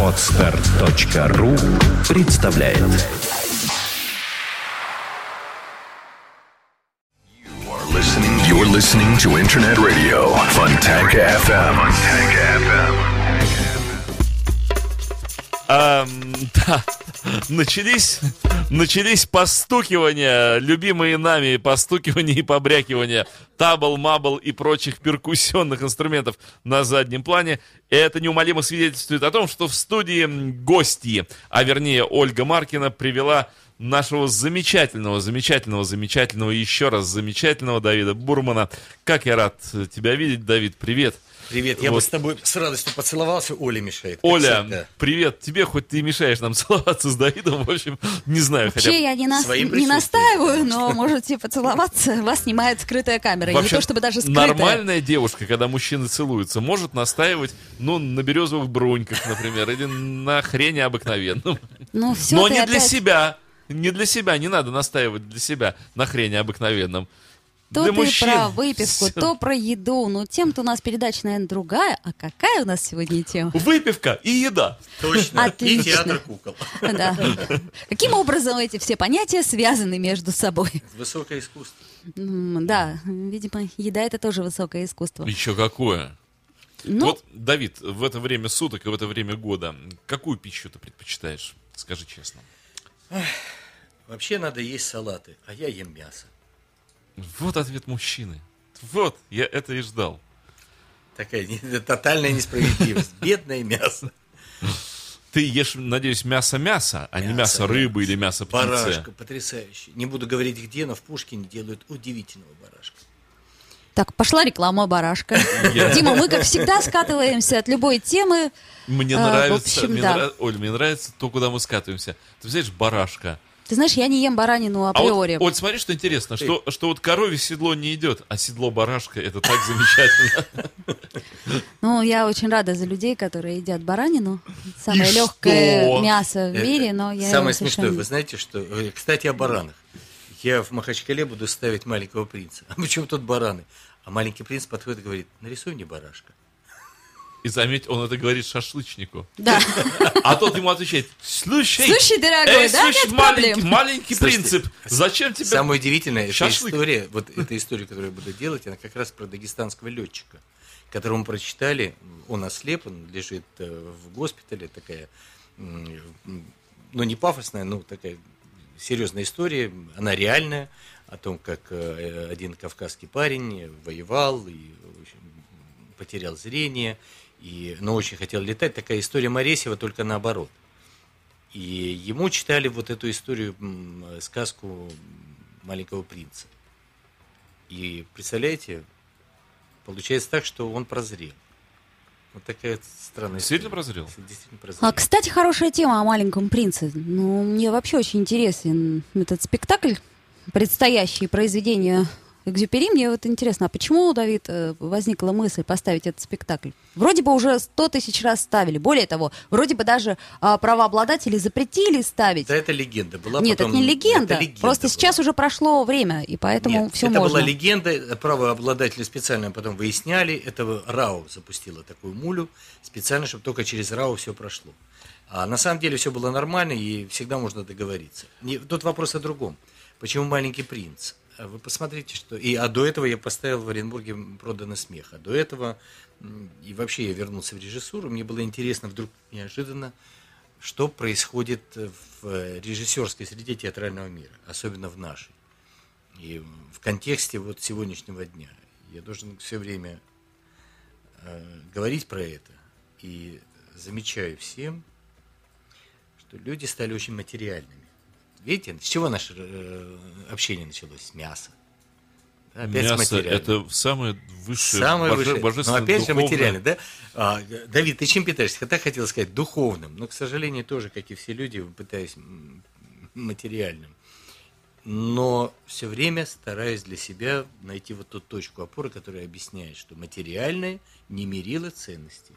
Отстар.ру представляет You're listening to Internet Radio Fontanka FM. Fontanka FM. Ам, да, начались, начались постукивания, любимые нами постукивания и побрякивания табл, мабл и прочих перкуссионных инструментов на заднем плане. Это неумолимо свидетельствует о том, что в студии гости, а вернее Ольга Маркина, привела нашего замечательного, замечательного, замечательного, еще раз замечательного Давида Бурмана. Как я рад тебя видеть, Давид, привет. Привет, я Вот. бы с тобой с радостью поцеловался, Оля мешает. Оля, всегда. привет тебе, хоть ты и мешаешь нам целоваться с Давидом, в общем, не знаю, хотя Вообще я не, нас- не настаиваю, но можете поцеловаться. Вас снимает скрытая камера. И не Вообще, то чтобы даже скрытая. нормальная девушка, когда мужчины целуются, может настаивать, ну, на березовых броньках, например, или на хрене обыкновенном. Ну, все Но не для опять- себя. Не для себя, не надо настаивать для себя на хрене обыкновенном. То для ты мужчин. про выпивку, Всё. то про еду. Ну, тем-то у нас передача, наверное, другая. А какая у нас сегодня тема? Выпивка и еда. Точно, и Отлично. театр кукол. Да. Каким образом эти все понятия связаны между собой? Высокое искусство. Да, видимо, еда это тоже высокое искусство. Еще какое. Ну, Вот, Давид, в это время суток и в это время года, какую пищу ты предпочитаешь? Скажи честно. Вообще надо есть салаты, а я ем мясо. Вот ответ мужчины. Вот, я это и ждал. Такая тотальная несправедливость. Бедное мясо. Ты ешь, надеюсь, мясо-мясо, а не мясо Мясо, рыбы мясо. или мясо птицы. Барашка, потрясающий. Не буду говорить где, но в Пушкине делают удивительного барашка. так, пошла реклама барашка. Дима, мы, как всегда, скатываемся от любой темы. Мне А, нравится, общем, мне да. нра- Оль, мне нравится то, куда мы скатываемся. Ты знаешь, барашка. Ты знаешь, я не ем баранину А вот, априори. Оль, смотри, что интересно, что, что вот корове седло не идет, а седло барашка, это так замечательно. Ну, я очень рада за людей, которые едят баранину. Самое И легкое что? мясо в Это мире, но я Самое смешное, совершенно- вы знаете, что... э, Кстати, о баранах. Я в Махачкале буду ставить маленького принца. А почему тут бараны? А маленький принц подходит и говорит, нарисуй мне барашка. И заметь, он это говорит шашлычнику. Да. А тот ему отвечает, слушай, Слушай, дорогой, эй, да, слушай, нет маленький, проблем». маленький Слушайте, принцип, зачем тебе... Самое удивительное, эта история, вот эта история, которую я буду делать, она как раз про дагестанского летчика, которому прочитали, он ослеп, он лежит э, в госпитале, такая, ну не пафосная, но такая серьезная история, она реальная, о том, как э, один кавказский парень воевал и в общем, потерял зрение, и, но очень хотел летать. Такая история Моресева, только наоборот. И ему читали вот эту историю, сказку маленького принца. И представляете, получается так, что он прозрел. Вот такая странная Действительно история. прозрел? Действительно А, прозрел. кстати, хорошая тема о маленьком принце. Ну, мне вообще очень интересен этот спектакль, предстоящее произведение Экзюпери. Мне вот интересно, а почему, Давид, э, возникла мысль поставить этот спектакль? Вроде бы уже сто тысяч раз ставили. Более того, вроде бы даже а, правообладатели запретили ставить. Да, это легенда была. Нет, потом- это не легенда. это легенда Просто была. сейчас уже прошло время, и поэтому Нет, все это можно. была легенда, правообладатели специально потом выясняли, это РАО запустила такую мулю, специально, чтобы только через РАО все прошло. А на самом деле все было нормально, и всегда можно договориться. Не- тут вопрос о другом. Почему «Маленький принц»? А Вы посмотрите, что... И, а до этого я поставил в Оренбурге «Проданный смех». А до этого, и вообще я вернулся в режиссуру, мне было интересно вдруг неожиданно, что происходит в режиссерской среде театрального мира, особенно в нашей. И в контексте вот сегодняшнего дня я должен все время э, говорить про это. И замечаю всем, что люди стали очень материальными. Видите, с чего наше э, общение началось? С мяса. Опять Мясо – это самое высшее, Самое боже- высшее. Но божественно опять же духовное. материально, да? А, Давид, ты чем питаешься? Хотя хотел сказать духовным, но, к сожалению, тоже, как и все люди, пытаюсь материальным. Но все время стараюсь для себя найти вот ту точку опоры, которая объясняет, что материальное не мерило ценностей.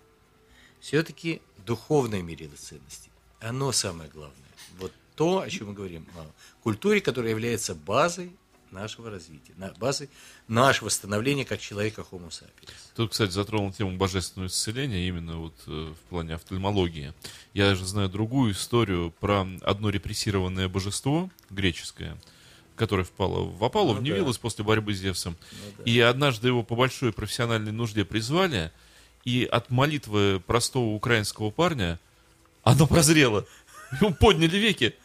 Все-таки духовное мерило ценностей. Оно самое главное. Вот то, о чем мы говорим, о культуре, которая является базой нашего развития, на базы нашего становления как человека Homo sapiens. Тут, кстати, затронул тему божественного исцеления именно вот э, в плане офтальмологии. Я же знаю другую историю про одно репрессированное божество греческое, которое впало в опалу, Ну в да. После борьбы с Зевсом. И однажды его по большой профессиональной нужде призвали, и от молитвы простого украинского парня оно прозрело. Ему подняли веки,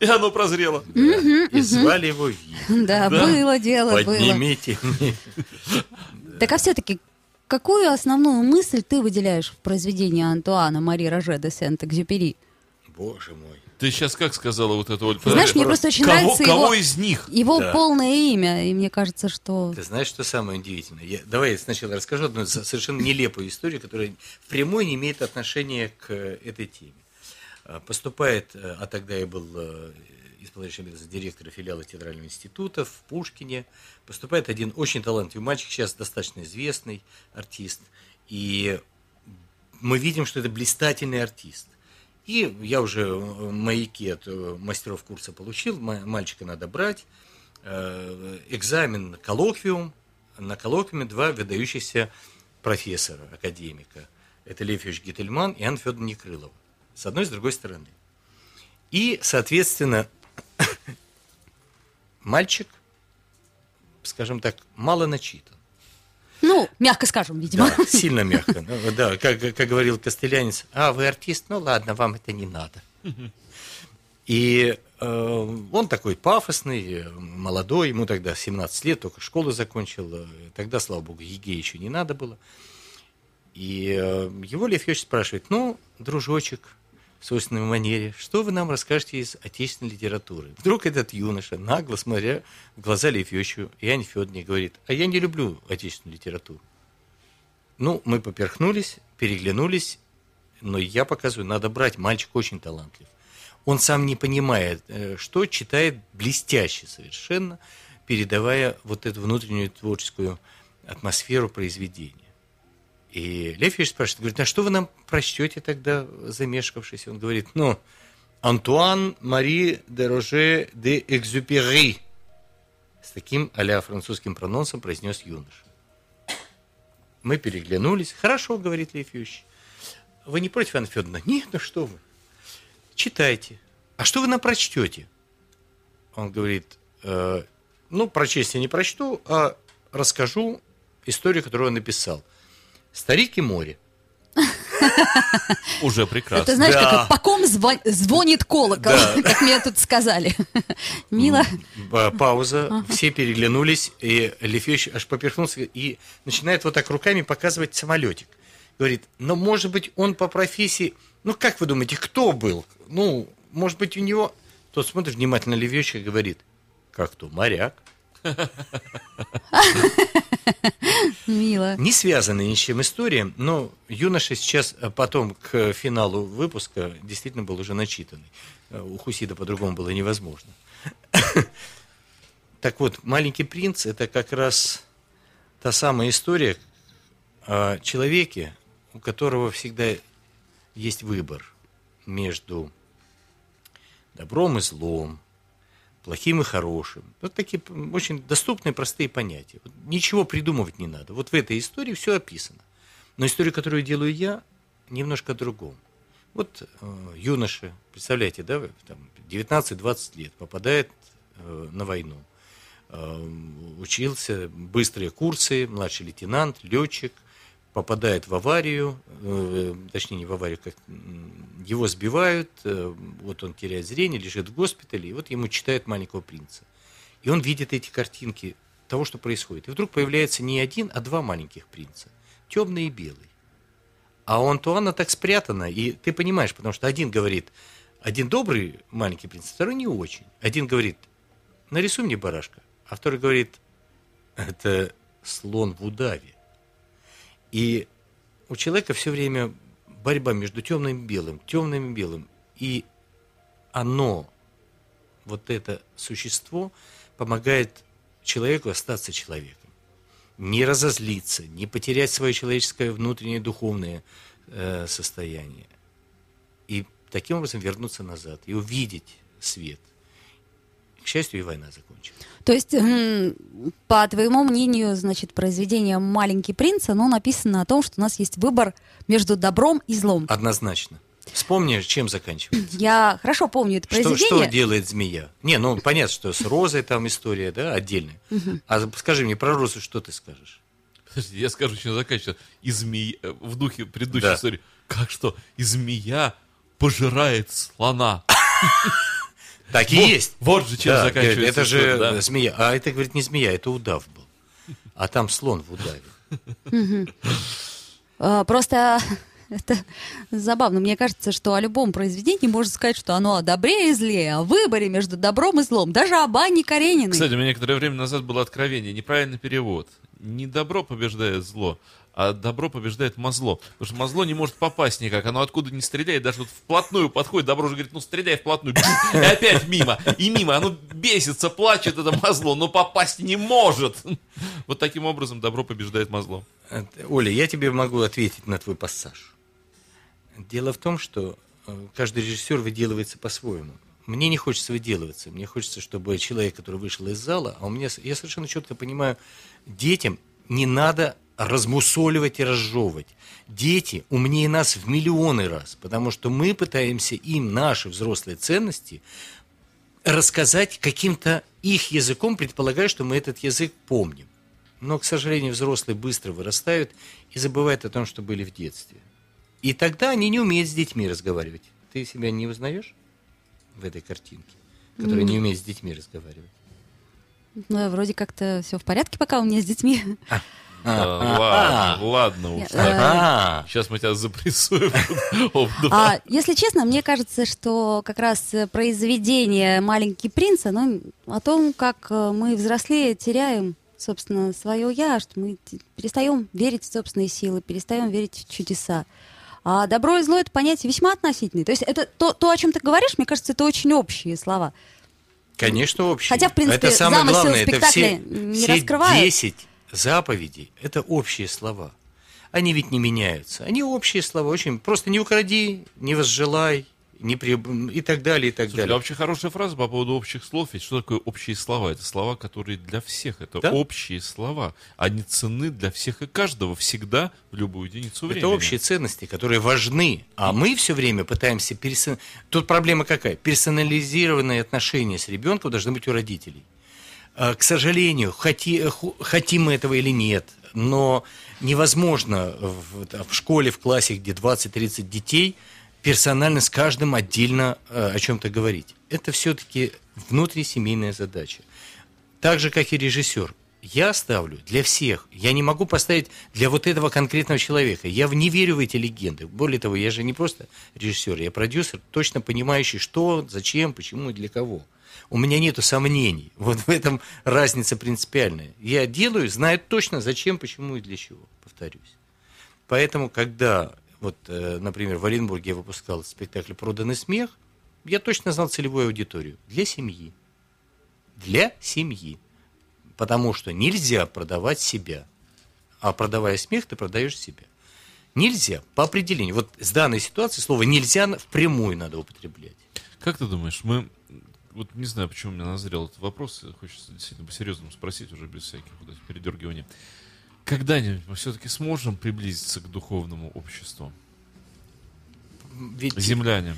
и оно прозрело. И звали его Ви. Да, Да. было дело, было. Поднимите. Так а все-таки, какую основную мысль ты выделяешь в произведении Антуана Мари Роже де Сент-Экзюпери? Боже мой. Ты сейчас как сказала вот это, Оль? Ты знаешь, мне просто очень кого, нравится кого его- из них? Его Да. полное имя, и мне кажется, что... Ты знаешь, что самое удивительное? Я, давай я сначала расскажу одну со- совершенно нелепую историю, которая впрямую не имеет отношения к э, этой теме. А, Поступает, э, а тогда я был э, исполняющий обязанности директора филиала театрального института в Пушкине, поступает один очень талантливый мальчик, сейчас достаточно известный артист, и мы видим, что это блистательный артист. И я уже э, маяки от э, мастеров курса получил, ма- мальчика надо брать, э, экзамен, коллоквиум, на коллоквиуме два выдающихся профессора, академика. Это Лев Ильич Гительман и Анна Федоровна Некрылова. С одной и с другой стороны. И, соответственно, мальчик, скажем так, мало начитан. Ну, мягко скажем, видимо. Да, сильно мягко. Ну, Да, как, как говорил Костелянец, а, вы артист, ну ладно, вам это не надо. И э, он такой пафосный, э, молодой, ему тогда 17 лет, только школу закончил. э, Тогда, слава богу, ЕГЭ еще не надо было. И э, его Лев Йович спрашивает, ну, дружочек, в собственной манере, что вы нам расскажете из отечественной литературы? Вдруг этот юноша, нагло смотря в глаза Лев Йовичу и Анне Федоровне, говорит, а я не люблю отечественную литературу. Ну, мы поперхнулись, переглянулись, но я показываю, надо брать, мальчик очень талантлив. Он сам не понимает, э, что читает блестяще совершенно, передавая вот эту внутреннюю творческую атмосферу произведения. И Лев спрашивает, говорит, а что вы нам прочтете тогда, замешкавшись? Он говорит, ну, Антуан Мари де Роже де Экзюпери. С таким а французским прононсом произнес юноша. Мы переглянулись. Хорошо, говорит Лев. Вы не против, Анна Федоровна? Нет, ну что вы. Читайте. А что вы нам прочтете? Он говорит, «Э, ну, прочесть я не прочту, а расскажу историю, которую он написал. «Старик и море». Уже прекрасно. Это знаешь, Да. как по ком звонит колокол, Да. как мне тут сказали. Мило. Ба- Пауза, все переглянулись, и Лефевич аж поперхнулся и начинает вот так руками показывать самолетик. Говорит, ну, может быть, он по профессии... Ну, как вы думаете, кто был? Ну, может быть, у него... Тот смотрит внимательно Левечка и говорит, как кто, моряк. Мило. Не связаны ни с чем история, но юноша сейчас э, потом к финалу выпуска действительно был уже начитанный. Э, У Хусида по-другому было невозможно. Так вот, «Маленький принц» – это как раз та самая история о человеке, у которого всегда есть выбор между добром и злом, плохим и хорошим. Вот такие очень доступные, простые понятия. Вот ничего придумывать не надо. Вот в этой истории все описано. Но история, которую делаю я, немножко о другом. Вот э, юноша, представляете, да, там 19-20 лет, попадает э, на войну. Э, учился, быстрые курсы, младший лейтенант, летчик, попадает в аварию, э, точнее не в аварию, как его сбивают, э, вот он теряет зрение, лежит в госпитале, и вот ему читают «Маленького принца». И он видит эти картинки того, что происходит. И вдруг появляется не один, а два маленьких принца, темный и белый. А у Антуана так спрятано, и ты понимаешь, потому что один говорит, один добрый маленький принц, второй не очень. Один говорит, нарисуй мне барашка, а второй говорит, это слон в удаве. И у человека все время борьба между темным и белым, темным и белым. И оно, вот это существо, помогает человеку остаться человеком. Не разозлиться, не потерять свое человеческое внутреннее духовное э, состояние. И таким образом вернуться назад и увидеть свет. К счастью, и война закончилась. То есть, м, по твоему мнению, значит, произведение «Маленький принц», оно написано о том, что у нас есть выбор между добром и злом. Однозначно. Вспомни, чем заканчивается. Я хорошо помню это Что, произведение. что делает змея? Не, ну понятно, что с розой там история, да, отдельная. А скажи мне про розу, что ты скажешь? Подожди, я скажу, чем заканчивается. И змея, э, в духе предыдущей Да. истории. Как что? И змея пожирает слона. Так и Вот- есть. Вот же чем Да, заканчивается. Это же да. змея. А это, говорит, не змея, это удав был. А там слон в удаве. А, Просто это забавно. Мне кажется, что о любом произведении можно сказать, что оно о добре и зле, о выборе между добром и злом. Даже об Анне Карениной. Кстати, у меня некоторое время назад было откровение. Неправильный перевод. Не добро побеждает зло, а добро побеждает мозло. Потому что мозло не может попасть никак. Оно откуда не стреляет, даже вот вплотную подходит. Добро же говорит, ну стреляй вплотную. И опять мимо. И мимо. Оно бесится, плачет это мозло, но попасть не может. Вот таким образом добро побеждает мозло. Это- Оля, я тебе могу ответить на твой пассаж. Дело в том, что э, каждый режиссер выделывается по-своему. Мне не хочется выделываться. Мне хочется, чтобы человек, который вышел из зала, а у меня, я совершенно четко понимаю, детям не надо размусоливать и разжевывать. Дети умнее нас в миллионы раз, потому что мы пытаемся им наши взрослые ценности рассказать каким-то их языком, предполагая, что мы этот язык помним. Но, к сожалению, взрослые быстро вырастают и забывают о том, что были в детстве. И тогда они не умеют с детьми разговаривать. Ты себя не узнаешь в этой картинке, которая не умеет с детьми разговаривать? Ну, вроде как-то все в порядке, пока у меня с детьми. А, Ладно, ладно уж. Я- так. А, Сейчас мы тебя запрессуем. А если честно, мне кажется, что как раз э, произведение «Маленький принц», оно о том, как э, мы взрослее теряем, собственно, свое «я», что мы перестаем верить в собственные силы, перестаем верить в чудеса. А добро и зло — это понятие весьма относительное. То есть это то, то, о чем ты говоришь, мне кажется, это очень общие слова. Конечно, общее. Хотя, в принципе, это самое замысел главное, это все, не все раскрывает. 10 заповедей – это общие слова. Они ведь не меняются. Они общие слова, очень просто не укради, не возжелай, не при... и так далее, и так Слушай, а далее. вообще хорошая фраза по поводу общих слов. Ведь что такое общие слова? Это слова, которые для всех. Это Да. общие слова. Они ценны для всех и каждого всегда в любую единицу времени. Это общие ценности, которые важны. А мы все время пытаемся... Персон... Тут проблема какая? Персонализированные отношения с ребенком должны быть у родителей. А, К сожалению, хоти- ху- хотим мы этого или нет, но невозможно в, в школе, в классе, где 20-30 детей, персонально с каждым отдельно э, о чем-то говорить. Это все-таки внутрисемейная задача. Так же, как и режиссер. Я ставлю для всех. Я не могу поставить для вот этого конкретного человека. Я не верю в эти легенды. Более того, я же не просто режиссер, я продюсер, точно понимающий, что, зачем, почему и для кого. У меня нету сомнений. Вот в этом разница принципиальная. Я делаю, знаю точно, зачем, почему и для чего. Повторюсь. Поэтому, когда, вот, э, например, в Оренбурге я выпускал спектакль «Проданный смех», я точно знал целевую аудиторию. Для семьи. Для семьи. Потому что нельзя продавать себя. А продавая смех, ты продаешь себя. Нельзя, по определению. Вот с данной ситуацией слово «нельзя» впрямую надо употреблять. Как ты думаешь, мы... Вот не знаю, почему у меня назрел этот вопрос. Хочется действительно по-серьезному спросить, уже без всяких вот этих передергиваний. Когда-нибудь мы все-таки сможем приблизиться к духовному обществу? Ведь Земляне.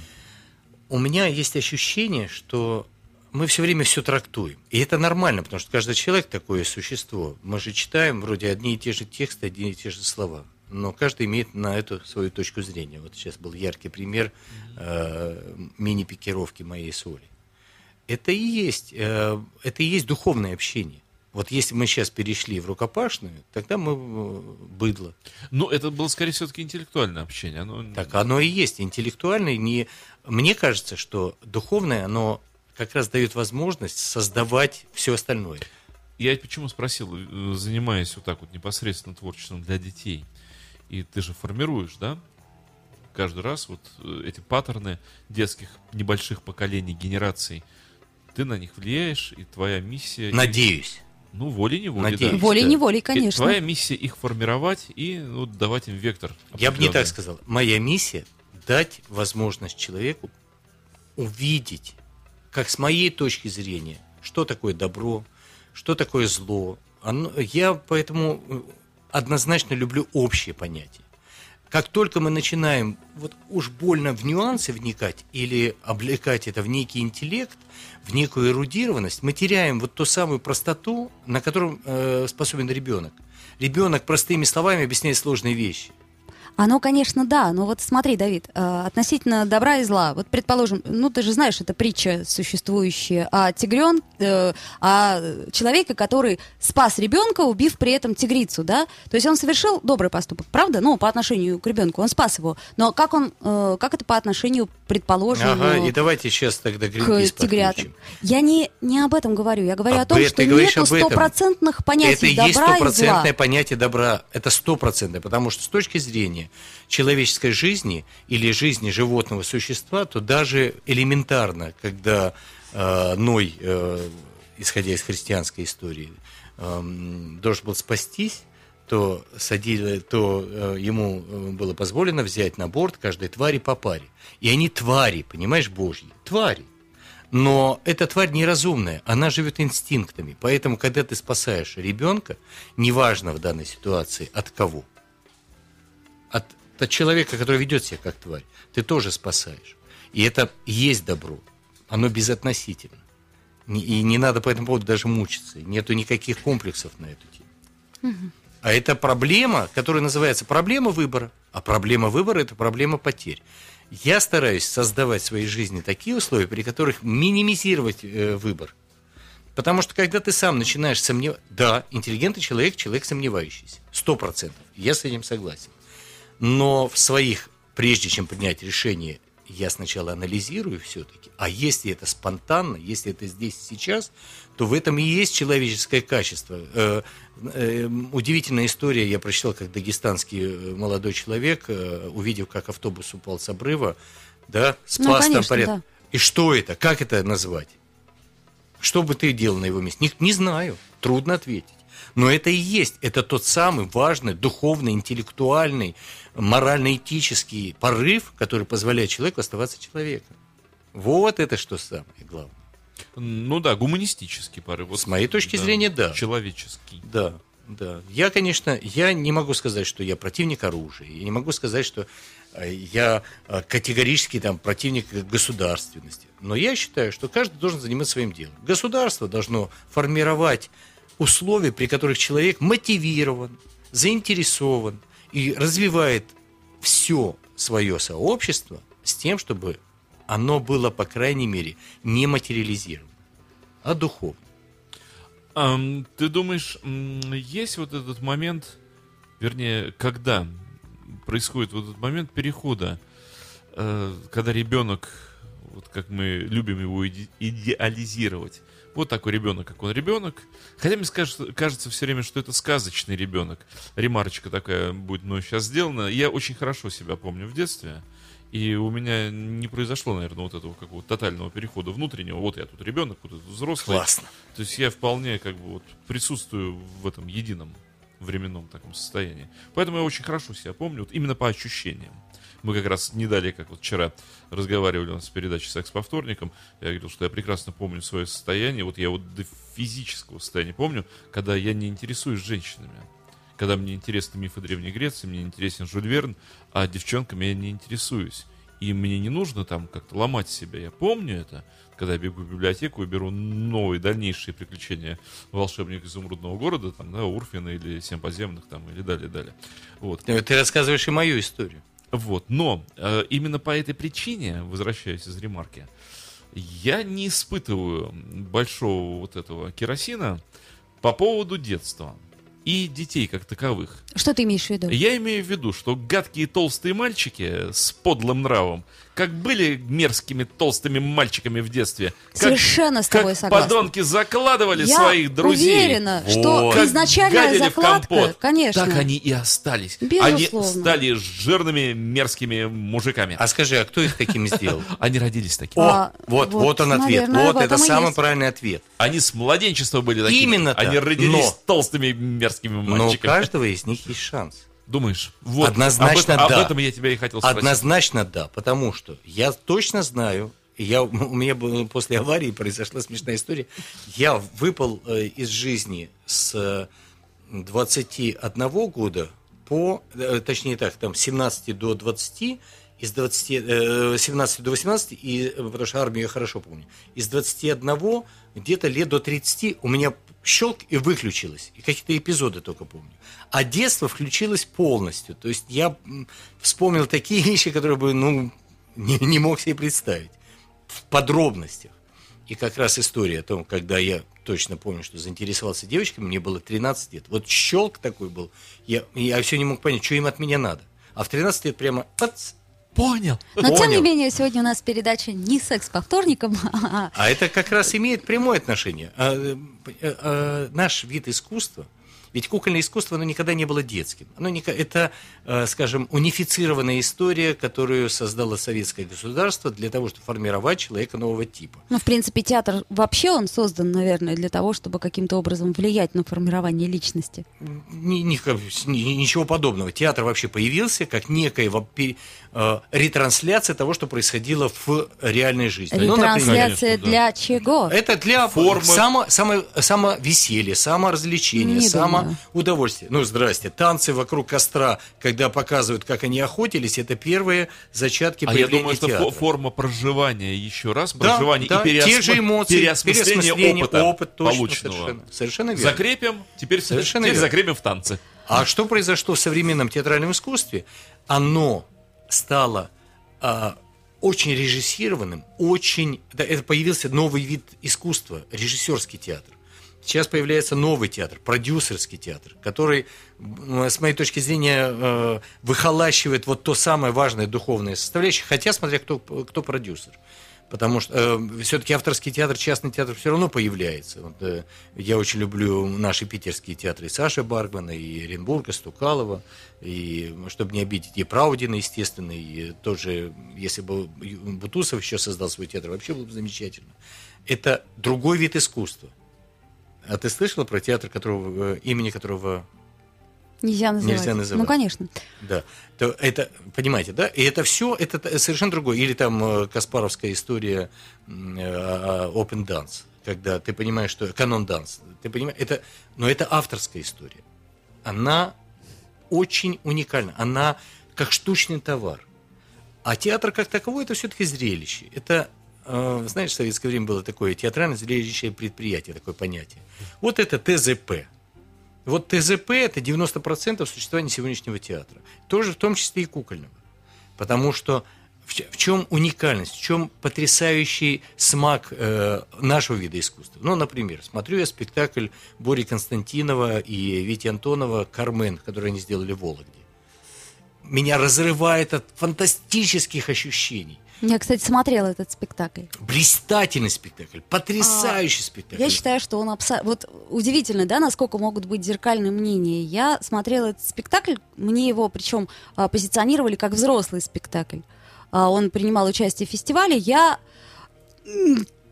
у меня есть ощущение, что мы все время все трактуем. И это нормально, потому что каждый человек такое существо. Мы же читаем вроде одни и те же тексты, одни и те же слова. Но каждый имеет на эту свою точку зрения. Вот сейчас был яркий пример э, мини-пикировки моей соли. Это и есть, э, это и есть духовное общение. Вот если мы сейчас перешли в рукопашную, тогда мы э, быдло. Ну, это было, скорее, все-таки интеллектуальное общение. Оно... Так оно и есть. Интеллектуальное не... Мне кажется, что духовное, оно как раз дает возможность создавать все остальное. Я почему спросил, э, занимаясь вот так вот непосредственно творчеством для детей, и ты же формируешь, да, каждый раз вот эти паттерны детских небольших поколений, генераций, ты на них влияешь, и твоя миссия... Надеюсь. Ну, волей-неволей, Надеюсь. да. Волей-неволей, И конечно. Твоя миссия их формировать и ну, давать им вектор. Я бы не так сказал. Моя миссия дать возможность человеку увидеть, как с моей точки зрения, что такое добро, что такое зло. Оно, я поэтому э, однозначно люблю общие понятия. Как только мы начинаем вот уж больно в нюансы вникать или облекать это в некий интеллект, в некую эрудированность, мы теряем вот ту самую простоту, на которую э, способен ребенок. Ребенок простыми словами объясняет сложные вещи. Оно, конечно, да, но вот смотри, Давид, э, относительно добра и зла, вот предположим, ну ты же знаешь, это притча существующая о тигрен, э, о человеке, который спас ребенка, убив при этом тигрицу, да? То есть он совершил добрый поступок, правда? Ну, по отношению к ребенку, он спас его. Но как он, э, как это по отношению, предположим, Ага, и давайте сейчас тогда к Гринпис тигрятам? подключим. Я не, не об этом говорю, я говорю Об о том, что нету стопроцентных понятий Это добра есть и зла. стопроцентное понятие добра. Это стопроцентное, потому что с точки зрения человеческой жизни или жизни животного существа, то даже элементарно, когда э, Ной, э, исходя из христианской истории, эм, должен был спастись, то, садили, то э, ему э, было позволено взять на борт каждой твари по паре. И они твари, понимаешь, божьи, твари. Но эта тварь неразумная, она живет инстинктами. Поэтому, когда ты спасаешь ребенка, неважно в данной ситуации от кого, от, от человека, который ведет себя как тварь, ты тоже спасаешь. И это есть добро. Оно безотносительно. И не надо по этому поводу даже мучиться. Нету никаких комплексов на эту тему. А это проблема, которая называется проблема выбора. А проблема выбора – это проблема потерь. Я стараюсь создавать в своей жизни такие условия, при которых минимизировать э, выбор. Потому что когда ты сам начинаешь сомневаться... Да, интеллигентный человек – человек сомневающийся. Сто процентов. Я с этим согласен. Но в своих, прежде чем принять решение, я сначала анализирую все-таки. А если это спонтанно, если это здесь и сейчас, то в этом и есть человеческое качество. Э, э, удивительная история, я прочитал, как дагестанский э, молодой человек, э, увидев, как автобус упал с обрыва, да, спас там конечно, порядок. да. И что это? Как это назвать? Что бы ты делал на его месте? Не, не знаю, трудно ответить. Но это и есть, это тот самый важный духовный, интеллектуальный, морально-этический порыв, который позволяет человеку оставаться человеком. Вот это что самое главное. Ну да, гуманистический порыв. Вот, С моей точки зрения, да. Человеческий. Да, да. Я, конечно, я не могу сказать, что я противник оружия. Я не могу сказать, что э, я э, категорически там противник государственности. Но я считаю, что каждый должен заниматься своим делом. Государство должно формировать условия, при которых человек мотивирован, заинтересован и развивает все свое сообщество с тем, чтобы оно было, по крайней мере, не материализировано, а духовно. Ам, ты думаешь, есть вот этот момент, вернее, когда происходит вот этот момент перехода, э, когда ребенок, вот как мы любим его иде- идеализировать, вот такой ребенок, как он ребенок. Хотя мне скажется, кажется все время, что это сказочный ребенок. Ремарочка такая будет мной сейчас сделана. Я очень хорошо себя помню в детстве. И у меня не произошло, наверное, вот этого какого-то тотального перехода внутреннего. Вот я тут ребенок, вот тут взрослый. Классно. То есть я вполне как бы вот присутствую в этом едином временном таком состоянии. Поэтому я очень хорошо себя помню, вот именно по ощущениям. Мы как раз не далее, как вот вчера разговаривали у нас в передаче «Секс по вторникам», я говорил, что я прекрасно помню свое состояние, вот я вот до физического состояния помню, когда я не интересуюсь женщинами. Когда мне интересны мифы Древней Греции, мне интересен Жюль Верн, а девчонками я не интересуюсь. И мне не нужно там как-то ломать себя. Я помню это, когда я бегу в библиотеку и беру новые дальнейшие приключения волшебника изумрудного города, там, да, Урфина или Семь подземных, там, или далее-далее. Вот. Ты ты рассказываешь и мою историю. Вот, но э, именно по этой причине, возвращаясь из ремарки, я не испытываю большого вот этого керосина по поводу детства и детей как таковых. Что ты имеешь в виду? Я имею в виду, что гадкие толстые мальчики с подлым нравом, как были мерзкими толстыми мальчиками в детстве, как, Совершенно с тобой как согласна. подонки закладывали Я своих друзей. уверена, что Вот. Как изначальная закладка, конечно. Так они и остались. Безусловно. Они стали жирными мерзкими мужиками. А скажи, а кто их такими сделал? Они родились такими. О, А, вот, вот, вот он ответ. Вот это самый правильный ответ. Они с младенчества были такими. Именно Они родились Но- толстыми мерзкими Но у мальчиками. каждого из них есть шанс. Думаешь? Вот. Однозначно об, этом- да. Об этом я тебя и хотел спросить. Однозначно да, потому что я точно знаю, Я, у меня после аварии произошла смешная история. Я выпал э, из жизни с 21 года по, э, точнее так, там, 17 до 20, из 20, э, 17 до 18, и, э, потому что армию я хорошо помню, из 21 где-то лет до 30 у меня щелк и выключилось. И какие-то эпизоды только помню. А детство включилось полностью. То есть я вспомнил такие вещи, которые бы, ну, не, не мог себе представить. В подробностях. И как раз история о том, когда я точно помню, что заинтересовался девочками, мне было 13 лет. Вот щелк такой был. Я, я все не мог понять, что им от меня надо. А в 13 лет прямо пац, Понял. Но тем не Понял. менее, сегодня у нас передача не секс по вторникам, а А это как раз имеет прямое отношение. А, э, э, наш вид искусства, ведь кукольное искусство, оно никогда не было детским. Оно не, это, э, скажем, унифицированная история, которую создало советское государство для того, чтобы формировать человека нового типа. Ну, в принципе, театр вообще он создан, наверное, для того, чтобы каким-то образом влиять на формирование личности. Ни- ни- ни- ничего подобного. Театр вообще появился как некая э, ретрансляция того, что происходило в реальной жизни. Ну, например, Ретрансляция конечно, да. для чего? Это для Формы. само, само, самовеселья, саморазвлечения, Не думаю. самоудовольствия. Ну, здрасте, танцы вокруг костра, когда показывают, как они охотились, это первые зачатки А я думаю, что театра. фо- форма проживания еще раз, Да, проживание да, и переосмы- те же эмоции, переосмысление переосмысление, опыта опыт, точно, полученного. совершенно, совершенно верно. Закрепим, теперь, Совершенно теперь верно. закрепим в танце. А что произошло в современном театральном искусстве? Оно стало а, очень режиссированным, очень... да, это появился новый вид искусства, режиссерский театр. Сейчас появляется новый театр, продюсерский театр, который, с моей точки зрения, э, выхолащивает вот то самое важное духовное составляющее, хотя смотря кто, кто продюсер. Потому что все-таки авторский театр, частный театр все равно появляется. Вот, э, я очень люблю наши питерские театры. И Саши Баргмана, и Оренбурга, Стукалова, и, чтобы не обидеть, и Праудина, естественно, и тоже, если бы Бутусов еще создал свой театр, вообще было бы замечательно. Это другой вид искусства. А ты слышала про театр, которого, э, имени которого Нельзя называть. Нельзя называть. Ну, конечно. да, то это, понимаете, да? И это все, это совершенно другое. Или там э, Каспаровская история э, Open Dance, когда ты понимаешь, что канон данс, ты понимаешь, это, но это авторская история. Она очень уникальна, она как штучный товар. А театр как таковой это все-таки зрелище. Это, знаешь, в советское время было такое театрально-зрелищное предприятие, такое понятие. Вот это ТЗП. Вот ТЗП – это 90% существования сегодняшнего театра. Тоже в том числе и кукольного. Потому что в чем уникальность, в чем потрясающий смак э, нашего вида искусства. Ну, например, смотрю я спектакль Бори Константинова и Вити Антонова «Кармен», который они сделали в Вологде. Меня разрывает от фантастических ощущений. Я, кстати, смотрела этот спектакль. Блистательный спектакль, потрясающий спектакль. Я считаю, что он абсолютно... Вот удивительно, да, насколько могут быть зеркальные мнения. Я смотрела этот спектакль, мне его причем а, позиционировали как взрослый спектакль. А, он принимал участие в фестивале. Я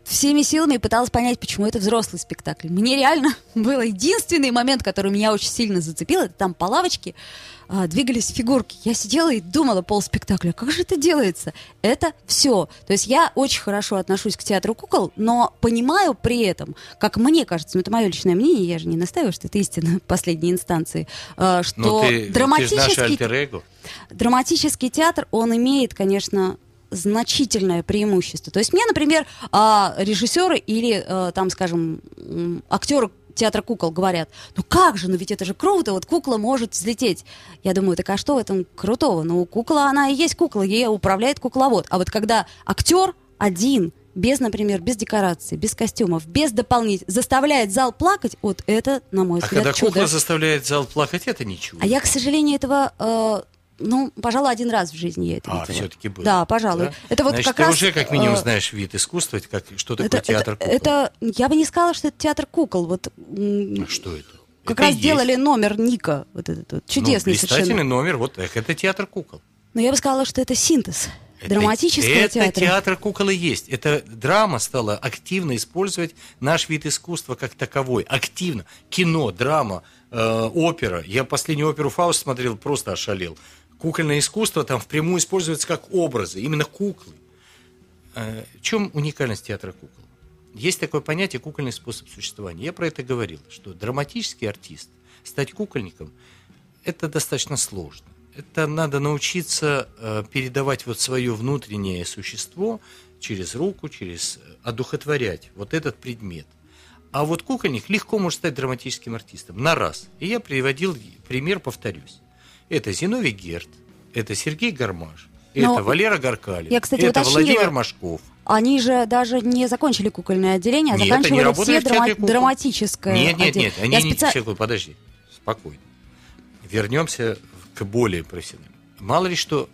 всеми силами пыталась понять, почему это взрослый спектакль. Мне реально был единственный момент, который меня очень сильно зацепил, это там по лавочке а, двигались фигурки. Я сидела и думала пол спектакля, как же это делается? Это все. То есть я очень хорошо отношусь к театру кукол, но понимаю при этом, как мне кажется, ну это мое личное мнение, я же не настаиваю, что это истина последней инстанции, а, что Но Ну, ты, ты драматический альтер-эго. драматический театр, он имеет, конечно, значительное преимущество. То есть мне, например, а, режиссеры или, а, там, скажем, актеры театра кукол говорят, ну как же, ну ведь это же круто, вот кукла может взлететь. Я думаю, так а что в этом крутого? Ну, кукла, она и есть кукла, ей управляет кукловод. А вот когда актер один, без, например, без декораций, без костюмов, без дополнительных, заставляет зал плакать, вот это, на мой А взгляд, когда чудо. кукла заставляет зал плакать, это ничего. А я, к сожалению, этого, э, ну, пожалуй, один раз в жизни я это А, видела. все-таки было. Да, пожалуй. Да? Это вот Значит, как ты раз, уже как минимум э, знаешь вид искусства, как, что такое Это, театр это, кукол. это- я бы не сказала, что это театр кукол. Вот А что это? как Это раз и делали есть. номер Ника, вот этот вот, Ну, чудесный блистательный совершенно. номер, вот эх, это театр кукол. Но я бы сказала, что это синтез Это- драматического это театра. театр кукол и есть. Это драма стала активно использовать наш вид искусства как таковой. Активно. Кино, драма, э, опера. Я последнюю оперу Фауст смотрел, просто ошалел. Кукольное искусство там впрямую используется как образы, именно куклы. э, в чем уникальность театра кукол? Есть такое понятие кукольный способ существования. Я про это говорил, что драматический артист, стать кукольником, это достаточно сложно. Это надо научиться э, передавать вот свое внутреннее существо через руку, через э, одухотворять вот этот предмет. А вот кукольник легко может стать драматическим артистом на раз. И я приводил пример, повторюсь. Это Зиновий Герт, это Сергей Гармаш, Но это Валера Гаркалин, я, кстати, это уточнила. Владимир Машков. Они же даже не закончили кукольное отделение, а Нет, заканчивали все драма- драматическое Нет, нет, отделение. нет, они Я не... специ- Секунду, подожди, спокойно. Вернемся к более профессиональным. Мало ли что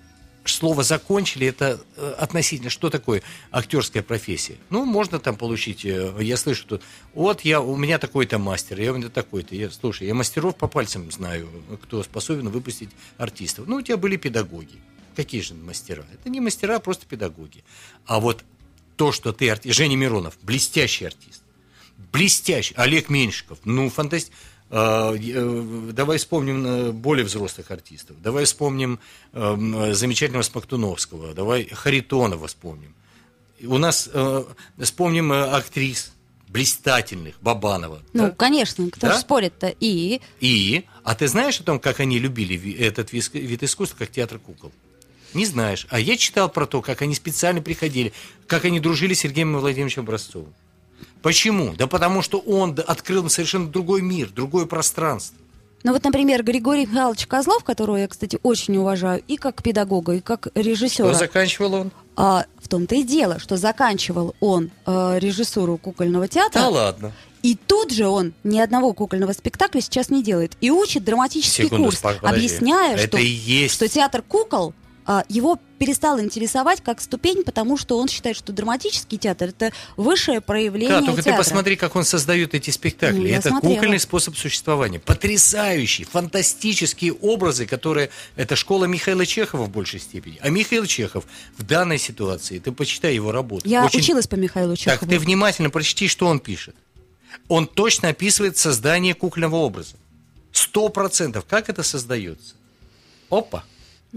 слово закончили, это э, относительно, что такое актерская профессия? Ну, можно там получить, э, я слышу тут, вот я, у меня такой-то мастер, я у меня такой-то. Я, слушай, я мастеров по пальцам знаю, кто способен выпустить артистов. Ну, у тебя были педагоги. Какие же мастера? Это не мастера, а просто педагоги. А вот то, что ты артист, Женя Миронов, блестящий артист, блестящий, Олег Меньшиков, ну, фантастик. Давай вспомним э, более взрослых артистов. Давай вспомним э, замечательного Смоктуновского. Давай Харитонова вспомним. У нас э, вспомним э, актрис блистательных, Бабанова. Ну, да? конечно, кто Да? же спорит-то? И И, а ты знаешь о том, как они любили этот вид искусства, как театр кукол? Не знаешь. А я читал про то, как они специально приходили, как они дружили с Сергеем Владимировичем Образцовым. Почему? Да потому что он открыл совершенно другой мир, другое пространство. Ну вот, например, Григорий Михайлович Козлов, которого я, кстати, очень уважаю и как педагога, и как режиссера. Что заканчивал он? А в том-то и дело, что заканчивал он э, режиссуру кукольного театра, Да ладно. и тут же он ни одного кукольного спектакля сейчас не делает. И учит драматический Секунду, курс, подожди. объясняя, Это что, и есть. что театр кукол его перестал интересовать как ступень, потому что он считает, что драматический театр это высшее проявление Да, только театра. ты посмотри, как он создает эти спектакли. Ну, это смотрела. кукольный способ существования. Потрясающие, фантастические образы, которые... Это школа Михаила Чехова в большей степени. А Михаил Чехов в данной ситуации, ты почитай его работу. Я Очень- училась по Михаилу Чехову. Так, ты внимательно прочти, что он пишет. Он точно описывает создание кукольного образа. Сто процентов. Как это создается? Опа.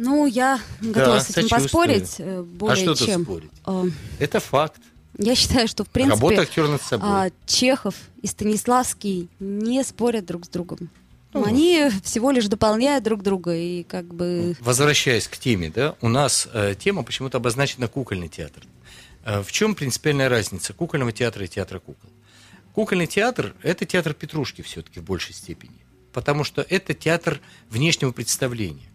Ну, я готова с этим сочувствую. поспорить э, более а что чем. спорить? Э, Это факт. Я считаю, что в принципе Работа актера над собой. а, Чехов и Станиславский не спорят друг с другом. Ну. Они всего лишь дополняют друг друга и как бы Возвращаясь к теме, да, у нас э, тема почему-то обозначена кукольный театр. Э, в чем принципиальная разница кукольного театра и театра кукол? Кукольный театр – это театр Петрушки все-таки в большей степени, потому что это театр внешнего представления.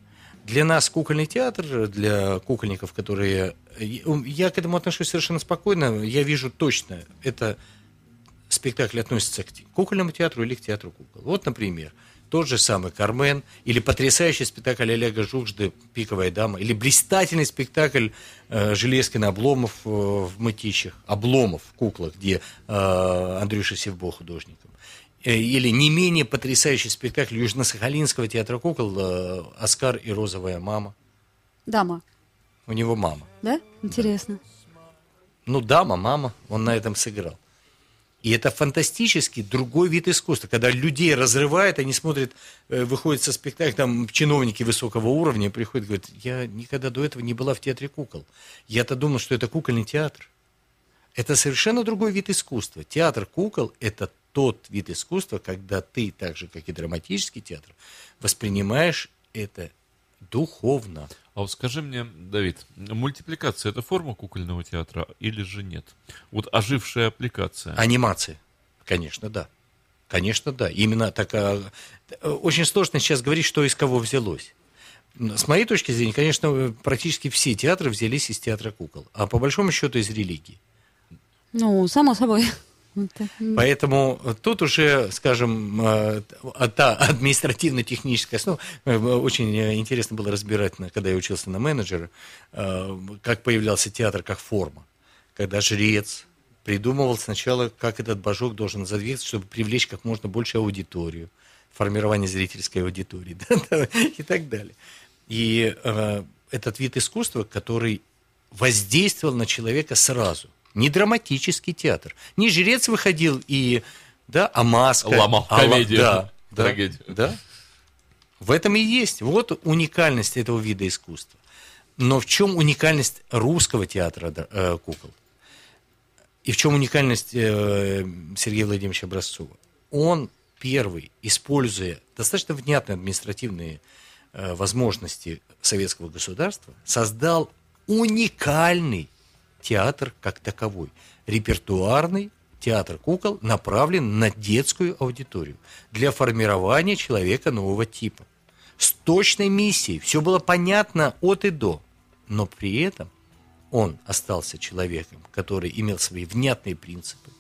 Для нас кукольный театр, для кукольников, которые... Я к этому отношусь совершенно спокойно, я вижу точно, это спектакль относится к кукольному театру или к театру кукол. Вот, например, тот же самый «Кармен», или потрясающий спектакль Олега Жужды «Пиковая дама», или блистательный спектакль э, Железкина «Обломов» э, в «Мытищах», «Обломов» в куклах, где э, Андрюша Севбо художником. Э, Или не менее потрясающий спектакль Южно-Сахалинского театра кукол э, «Оскар и розовая мама». дама, У него мама. да? Интересно. Ну, дама, мама, он на этом сыграл. И это фантастический другой вид искусства, когда людей разрывает, они смотрят, э, выходят со спектакля, там чиновники высокого уровня приходят и говорят, я никогда до этого не была в театре кукол. Я-то думал, что это кукольный театр. Это совершенно другой вид искусства. Театр кукол – это тот вид искусства, когда ты, так же, как и драматический театр, воспринимаешь это духовно. А вот скажи мне, Давид, мультипликация это форма кукольного театра или же нет? Вот ожившая аппликация. Анимация, конечно, да. Конечно, да. Именно такая... Очень сложно сейчас говорить, что из кого взялось. С моей точки зрения, конечно, практически все театры взялись из театра кукол, а по большому счету из религии. Ну, само собой. Поэтому тут уже, скажем, э, та административно-техническая основа, э, очень интересно было разбирать, когда я учился на менеджера, э, как появлялся театр как форма. Когда жрец придумывал сначала, как этот божок должен задвигаться, чтобы привлечь как можно больше аудиторию, формирование зрительской аудитории и так далее. И этот вид искусства, который воздействовал на человека сразу. Не драматический театр. Не жрец выходил и, да, а маска. Ломал а комедию, да, да, трагедию. да. В этом и есть. Вот уникальность этого вида искусства. Но в чем уникальность русского театра э, кукол? И в чем уникальность э, Сергея Владимировича Образцова? Он первый, используя достаточно внятные административные э, возможности советского государства, создал уникальный театр как таковой. Репертуарный театр кукол направлен на детскую аудиторию для формирования человека нового типа. С точной миссией. Все было понятно от и до. Но при этом он остался человеком, который имел свои внятные принципы.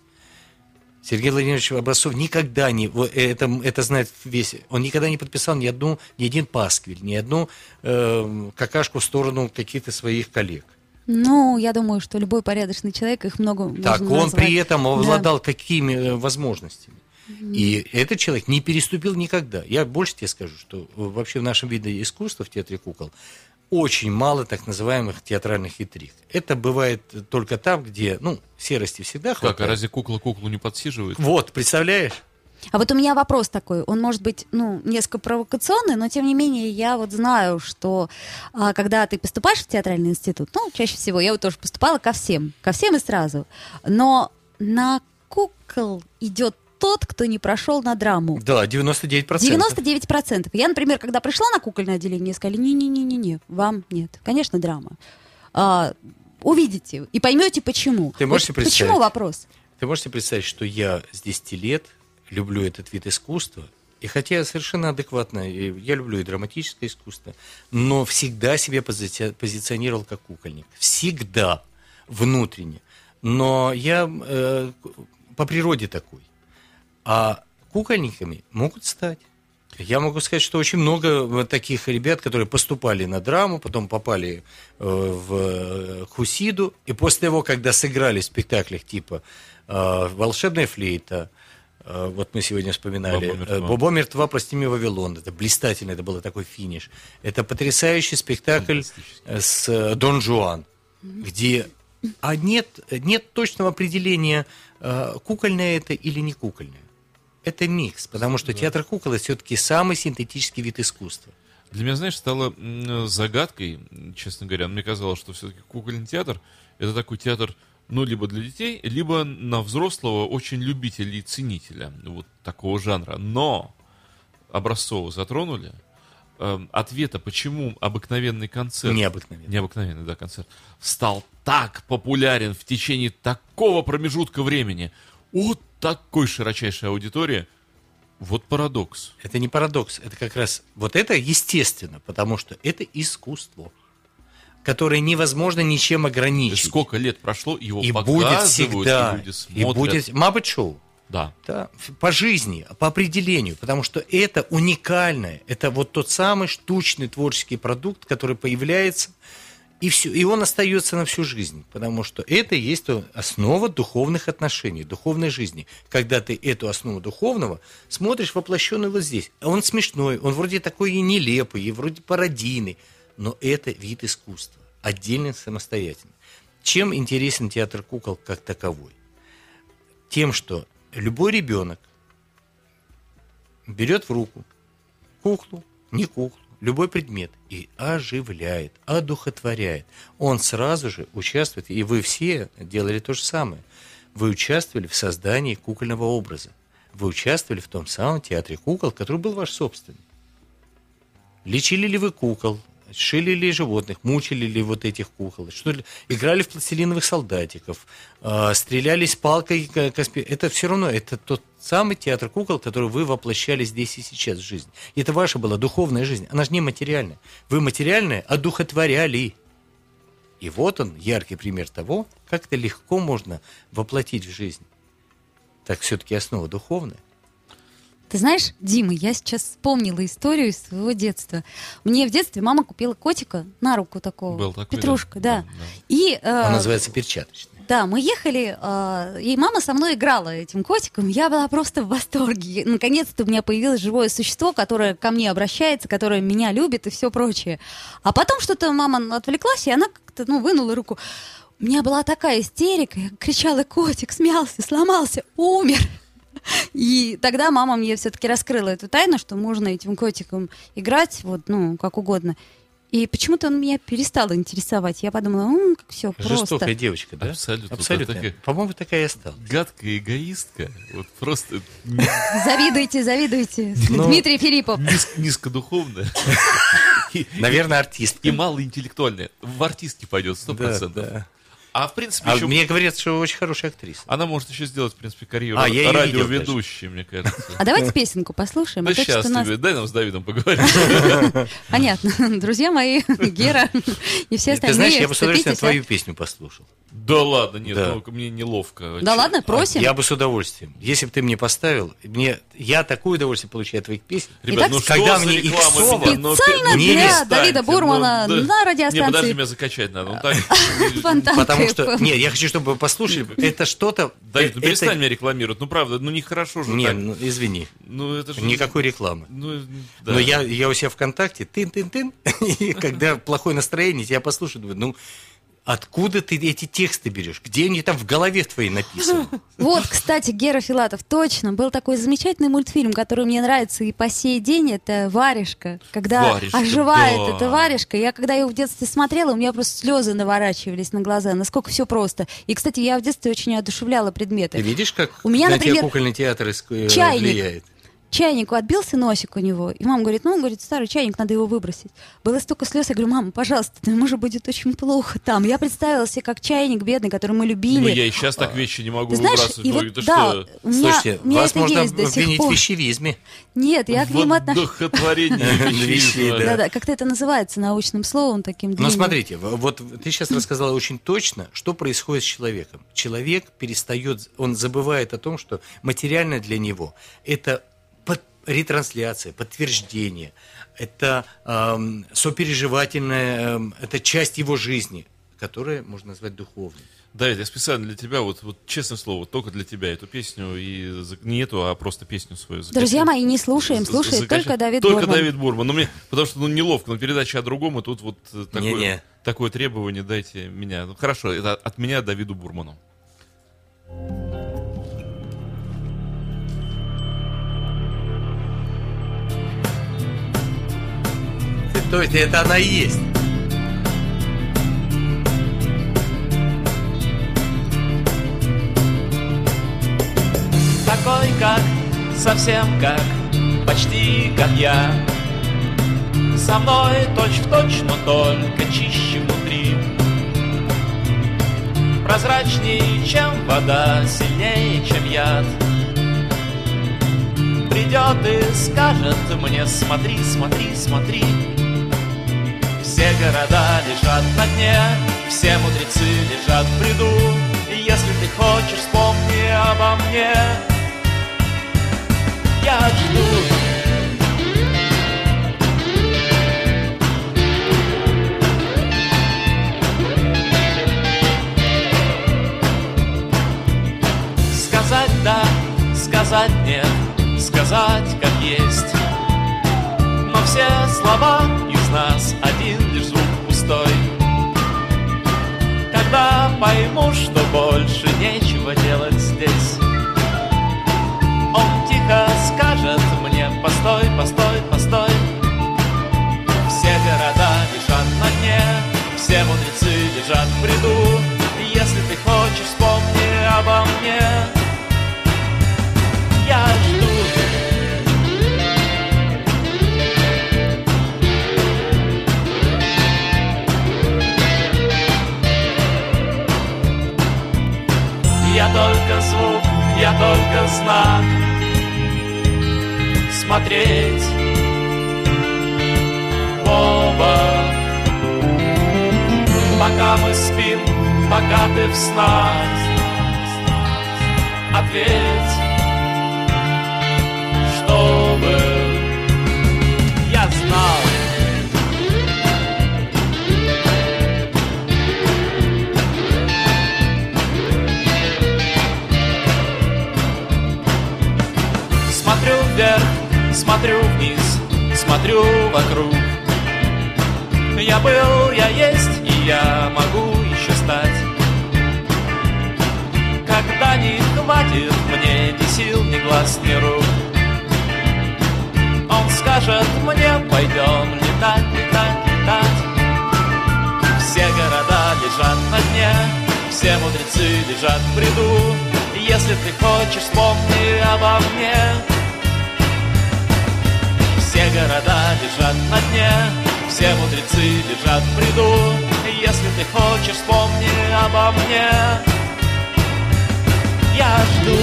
Сергей Владимирович Образцов никогда не, это, это знает весь, он никогда не подписал ни одну, ни один пасквиль, ни одну э, какашку в сторону каких-то своих коллег. Ну, я думаю, что любой порядочный человек их много Так, можно он назвать. при этом обладал Да. какими э, возможностями. И этот человек не переступил никогда. Я больше тебе скажу, что э, вообще в нашем виде искусства, в театре кукол, очень мало так называемых театральных интриг. Это бывает только там, где, ну, серости всегда хватает. Как, а разве кукла куклу не подсиживает? Вот, представляешь? А вот у меня вопрос такой, он может быть, ну, несколько провокационный, но тем не менее я вот знаю, что а, когда ты поступаешь в театральный институт, ну, чаще всего, я вот тоже поступала ко всем, ко всем и сразу, но на кукол идет тот, кто не прошел на драму. Да, 99%. 99%. Я, например, когда пришла на кукольное отделение, мне сказали, не-не-не-не, вам нет. Конечно, драма. А, увидите и поймете, почему. Ты можешь Вот себе представить? Почему вопрос? Ты можешь себе представить, что я с 10 лет люблю этот вид искусства, и хотя я совершенно адекватно, я люблю и драматическое искусство, но всегда себя пози- позиционировал как кукольник. Всегда. Внутренне. Но я э, по природе такой. А кукольниками могут стать. Я могу сказать, что очень много таких ребят, которые поступали на драму, потом попали э, в э, Хусиду, и после того, когда сыграли в спектаклях типа э, «Волшебная флейта», вот мы сегодня вспоминали, «Бобо мертва». э, «Бобо мертва, прости меня, Вавилон», это блистательно, это был такой финиш. Это потрясающий спектакль э, с э, «Дон Жуан», где а нет, нет точного определения, э, кукольное это или не кукольное. Это микс, потому что театр кукол это все-таки самый синтетический вид искусства. Для меня, знаешь, стало загадкой, честно говоря. Мне казалось, что все-таки кукольный театр это такой театр, ну, либо для детей, либо на взрослого очень любителя и ценителя вот такого жанра. Но Образцова затронули. Эм, ответа, почему обыкновенный концерт Необыкновенно. необыкновенный, да, концерт, стал так популярен в течение такого промежутка времени, у такой широчайшей аудитории, вот парадокс. Это не парадокс, это как раз вот это естественно, потому что это искусство, которое невозможно ничем ограничить. сколько лет прошло, его и будет всегда, и люди и смотрят. будет Muppet Show. Да. Да, по жизни, по определению, потому что это уникальное, это вот тот самый штучный творческий продукт, который появляется, и, все, и он остается на всю жизнь, потому что это и есть основа духовных отношений, духовной жизни. Когда ты эту основу духовного смотришь воплощенную вот здесь. Он смешной, он вроде такой и нелепый, и вроде пародийный, но это вид искусства, отдельно самостоятельно. Чем интересен театр кукол как таковой? Тем, что любой ребенок берет в руку куклу, не куклу, любой предмет и оживляет, одухотворяет. Он сразу же участвует, и вы все делали то же самое. Вы участвовали в создании кукольного образа. Вы участвовали в том самом театре кукол, который был ваш собственный. Лечили ли вы кукол? Шили ли животных? Мучили ли вот этих кукол? Что ли? Играли в пластилиновых солдатиков? э, стрелялись палкой? к- каспи- Это все равно, это тот самый театр кукол, который вы воплощали здесь и сейчас в жизнь. И это ваша была духовная жизнь. Она же не материальная. Вы материальное одухотворяли. И вот он, яркий пример того, как это легко можно воплотить в жизнь. Так все-таки основа духовная. Ты знаешь, Дима, я сейчас вспомнила историю из своего детства. Мне в детстве мама купила котика на руку такого. Был такой, Петрушка, да. да. Да, да. И э, Он называется перчаточный. Да, мы ехали, э, и мама со мной играла этим котиком. Я была просто в восторге. Наконец-то у меня появилось живое существо, которое ко мне обращается, которое меня любит и все прочее. А потом что-то мама отвлеклась, и она как-то ну, вынула руку. У меня была такая истерика, я кричала, котик смялся, сломался, умер. И тогда мама мне все-таки раскрыла эту тайну, что можно этим котиком играть, вот, ну, как угодно. И почему-то он меня перестал интересовать. Я подумала, ну, как все просто. Жестокая девочка, да? Абсолютно. Абсолютно. Такая- По-моему, такая и осталась. Гадкая эгоистка. Вот просто Завидуйте, завидуйте. Ну, Дмитрий Филиппов. низ- низкодуховная. Наверное, артистка. И малоинтеллектуальная. В артистки пойдет, сто Да, процентов. А в принципе А еще... мне говорят, что очень хорошая актриса. Она может еще сделать, в принципе, карьеру А, я радиоведущей, мне кажется. А давайте песенку послушаем. Да сейчас тебе, дай нам с Давидом поговорить. Понятно. Друзья мои, Гера и все остальные. Ты знаешь, я бы с удовольствием твою песню послушал. Да ладно, нет, Да. ну мне неловко. Да ладно, просим. Я бы с удовольствием. Если бы ты мне поставил, мне, я такое удовольствие получаю от твоих песен. Ребят, Итак, ну что когда мне реклама Иксова меня? Ну, Специально не для перестаньте, Давида ну, Бурмана да. на радиостанции. Не, подожди, меня закачать надо. Ну, так, Потому что, нет, я хочу, чтобы вы послушали. Это что-то... Давид, ну это- перестань меня рекламировать. Ну правда, ну нехорошо же Не, так. ну извини, Ну это же... никакой рекламы. Ну, да. Но я, я у себя ВКонтакте, тын-тын-тын, и когда плохое настроение, тебя послушаю, думаю, ну, откуда ты эти тексты берешь? Где они там в голове твоей написаны? Вот, кстати, Гера Филатов, точно, был такой замечательный мультфильм, который мне нравится и по сей день, это «Варежка», когда «Варежка», оживает да. эта «Варежка». Я когда ее в детстве смотрела, у меня просто слезы наворачивались на глаза, насколько все просто. И, кстати, я в детстве очень одушевляла предметы. Ты видишь, как У меня, на тебя например, кукольный театр э, чайник. влияет? Чайнику отбился носик у него, и мама говорит, ну, говорит, старый чайник, надо его выбросить. Было столько слез, я говорю, мама, пожалуйста, ему же будет очень плохо там. Я представила себе, как чайник бедный, который мы любили. Ну я и сейчас так вещи не могу Ты знаешь, выбрасывать. и Ну, вот, да, что? у меня, Слушайте, у меня вас это можно есть до сих обвинить пор. в вещевизме. Нет, я к нему отношусь. Вдохотворение. Да-да, как-то это называется научным словом таким Но длинным. смотрите, вот ты сейчас рассказала очень точно, что происходит с человеком. Человек перестает, он забывает о том, что материально для него это ретрансляция, подтверждение, это эм, сопереживательная, эм, это часть его жизни, которая можно назвать духовной. Давид, я специально для тебя, вот, вот честное слово, только для тебя эту песню, и не эту, а просто песню свою. закачай. Друзья мои, не слушаем, слушает закачай. только Давид Только Бурман. Давид Бурман. Ну, мне, потому что ну, неловко, но передача о другом, и тут вот э, такое, Не-не. такое требование, дайте меня. Ну, хорошо, это от меня Давиду Бурману. То есть это она и есть. Такой как, совсем как, почти как я. Со мной точь в точь, но только чище внутри. Прозрачнее, чем вода, сильнее, чем яд. Придет и скажет мне, смотри, смотри, смотри Все города лежат на дне, все мудрецы лежат в бреду. И если ты хочешь, вспомни обо мне. Я жду Сказать да, сказать нет, сказать как есть Но все слова нас один лишь звук пустой. Когда пойму, что больше нечего делать здесь. Он тихо скажет мне Постой, постой, постой Все города лежат на дне Все мудрецы лежат в бреду. Если ты хочешь, вспомни обо мне только знак. Смотреть оба. Пока мы спим, пока ты в снах. Ответь, чтобы вверх, смотрю вниз, смотрю вокруг. Я был, я есть, и я могу еще стать. Когда не хватит мне ни сил, ни глаз, ни рук. Он скажет мне, пойдем летать, летать, летать. Все города лежат на дне, все мудрецы лежат в бреду. Если ты хочешь, вспомни обо мне. Все города лежат на дне, все мудрецы лежат в бреду. Если ты хочешь, вспомни обо мне. Я жду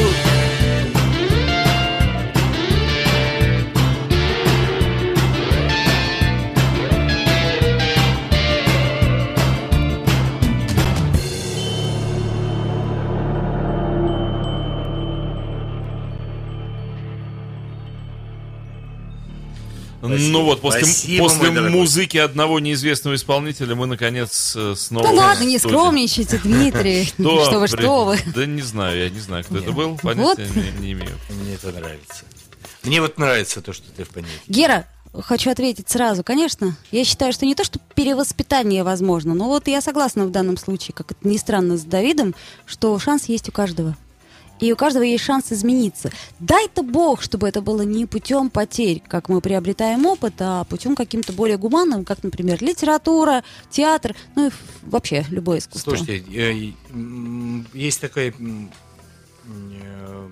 Ну вот, после, Спасибо, после мой дорогой. музыки одного неизвестного исполнителя мы, наконец, э, снова... Да ладно, не скромничайте, Дмитрий. Что вы, что вы. Да не знаю, я не знаю, кто это был, понятия не, не имею. Мне это нравится. Мне вот нравится то, что ты в понятии. Гера, хочу ответить сразу. Конечно, я считаю, что не то, что перевоспитание возможно, но вот я согласна в данном случае, как это ни странно с Давидом, что шанс есть у каждого. И у каждого есть шанс измениться. Дай-то Бог, чтобы это было не путем потерь, как мы приобретаем опыт, а путем каким-то более гуманным, как, например, литература, театр, ну и вообще любое искусство. Слушайте, э, есть такая э,